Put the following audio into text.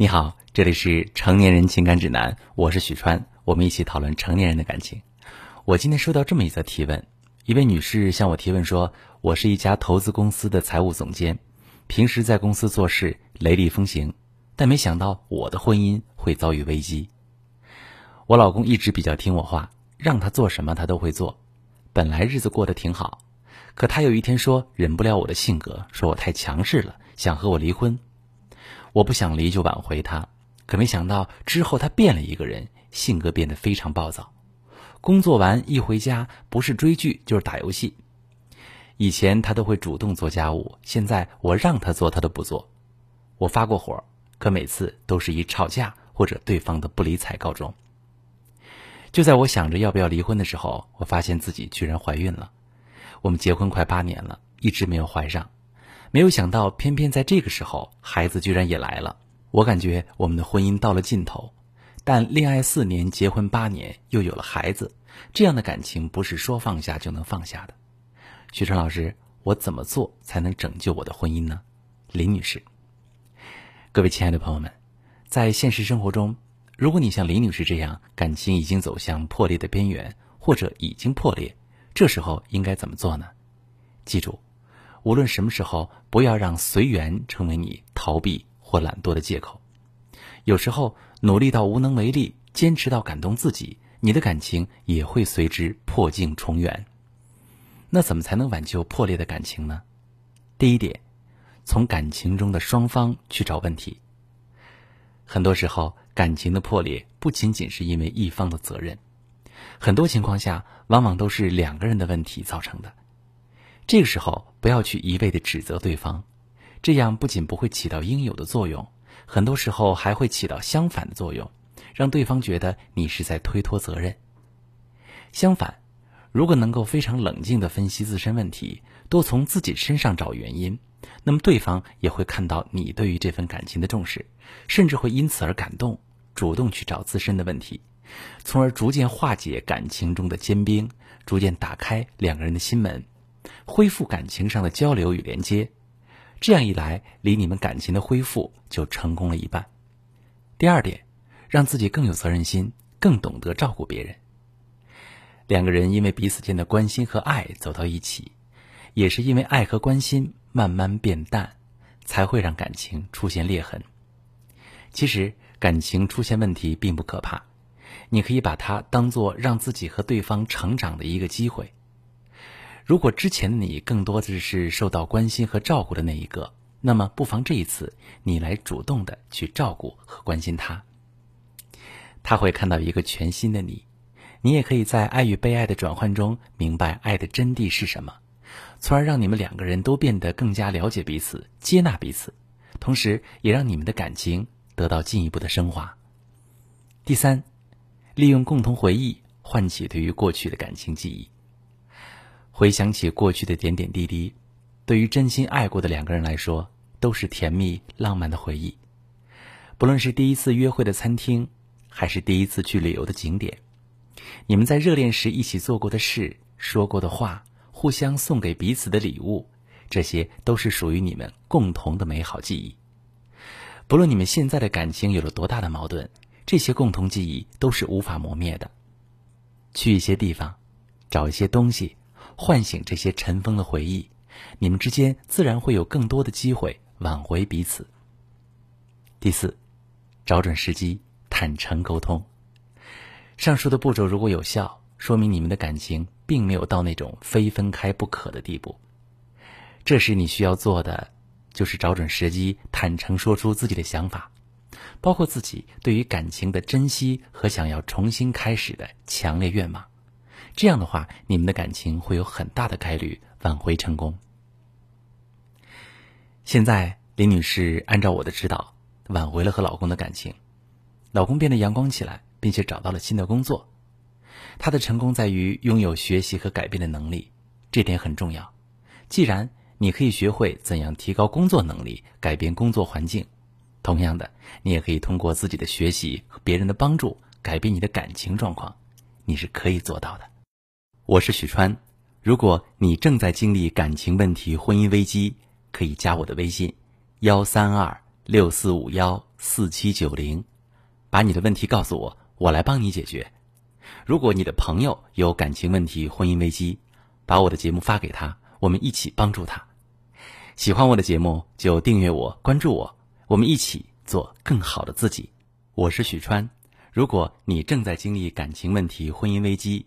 你好，这里是成年人情感指南，我是许川，我们一起讨论成年人的感情。我今天收到这么一则提问，一位女士向我提问说：“我是一家投资公司的财务总监，平时在公司做事雷厉风行，但没想到我的婚姻会遭遇危机。我老公一直比较听我话，让他做什么他都会做，本来日子过得挺好，可他有一天说忍不了我的性格，说我太强势了，想和我离婚。”我不想离，就挽回他，可没想到之后他变了一个人，性格变得非常暴躁。工作完一回家，不是追剧就是打游戏。以前他都会主动做家务，现在我让他做，他都不做。我发过火，可每次都是以吵架或者对方的不理睬告终。就在我想着要不要离婚的时候，我发现自己居然怀孕了。我们结婚快八年了，一直没有怀上。没有想到，偏偏在这个时候，孩子居然也来了。我感觉我们的婚姻到了尽头，但恋爱四年，结婚八年，又有了孩子，这样的感情不是说放下就能放下的。徐川老师，我怎么做才能拯救我的婚姻呢？林女士，各位亲爱的朋友们，在现实生活中，如果你像林女士这样，感情已经走向破裂的边缘，或者已经破裂，这时候应该怎么做呢？记住。无论什么时候，不要让随缘成为你逃避或懒惰的借口。有时候努力到无能为力，坚持到感动自己，你的感情也会随之破镜重圆。那怎么才能挽救破裂的感情呢？第一点，从感情中的双方去找问题。很多时候，感情的破裂不仅仅是因为一方的责任，很多情况下，往往都是两个人的问题造成的。这个时候，不要去一味的指责对方，这样不仅不会起到应有的作用，很多时候还会起到相反的作用，让对方觉得你是在推脱责任。相反，如果能够非常冷静的分析自身问题，多从自己身上找原因，那么对方也会看到你对于这份感情的重视，甚至会因此而感动，主动去找自身的问题，从而逐渐化解感情中的坚冰，逐渐打开两个人的心门。恢复感情上的交流与连接，这样一来，离你们感情的恢复就成功了一半。第二点，让自己更有责任心，更懂得照顾别人。两个人因为彼此间的关心和爱走到一起，也是因为爱和关心慢慢变淡，才会让感情出现裂痕。其实，感情出现问题并不可怕，你可以把它当做让自己和对方成长的一个机会。如果之前的你更多的是受到关心和照顾的那一个，那么不妨这一次你来主动的去照顾和关心他。他会看到一个全新的你，你也可以在爱与被爱的转换中明白爱的真谛是什么，从而让你们两个人都变得更加了解彼此、接纳彼此，同时也让你们的感情得到进一步的升华。第三，利用共同回忆唤起对于过去的感情记忆。回想起过去的点点滴滴，对于真心爱过的两个人来说，都是甜蜜浪漫的回忆。不论是第一次约会的餐厅，还是第一次去旅游的景点，你们在热恋时一起做过的事、说过的话，互相送给彼此的礼物，这些都是属于你们共同的美好记忆。不论你们现在的感情有了多大的矛盾，这些共同记忆都是无法磨灭的。去一些地方，找一些东西。唤醒这些尘封的回忆，你们之间自然会有更多的机会挽回彼此。第四，找准时机，坦诚沟通。上述的步骤如果有效，说明你们的感情并没有到那种非分开不可的地步。这时你需要做的，就是找准时机，坦诚说出自己的想法，包括自己对于感情的珍惜和想要重新开始的强烈愿望。这样的话，你们的感情会有很大的概率挽回成功。现在，林女士按照我的指导，挽回了和老公的感情，老公变得阳光起来，并且找到了新的工作。她的成功在于拥有学习和改变的能力，这点很重要。既然你可以学会怎样提高工作能力，改变工作环境，同样的，你也可以通过自己的学习和别人的帮助，改变你的感情状况，你是可以做到的。我是许川，如果你正在经历感情问题、婚姻危机，可以加我的微信：幺三二六四五幺四七九零，把你的问题告诉我，我来帮你解决。如果你的朋友有感情问题、婚姻危机，把我的节目发给他，我们一起帮助他。喜欢我的节目就订阅我、关注我，我们一起做更好的自己。我是许川。如果你正在经历感情问题、婚姻危机，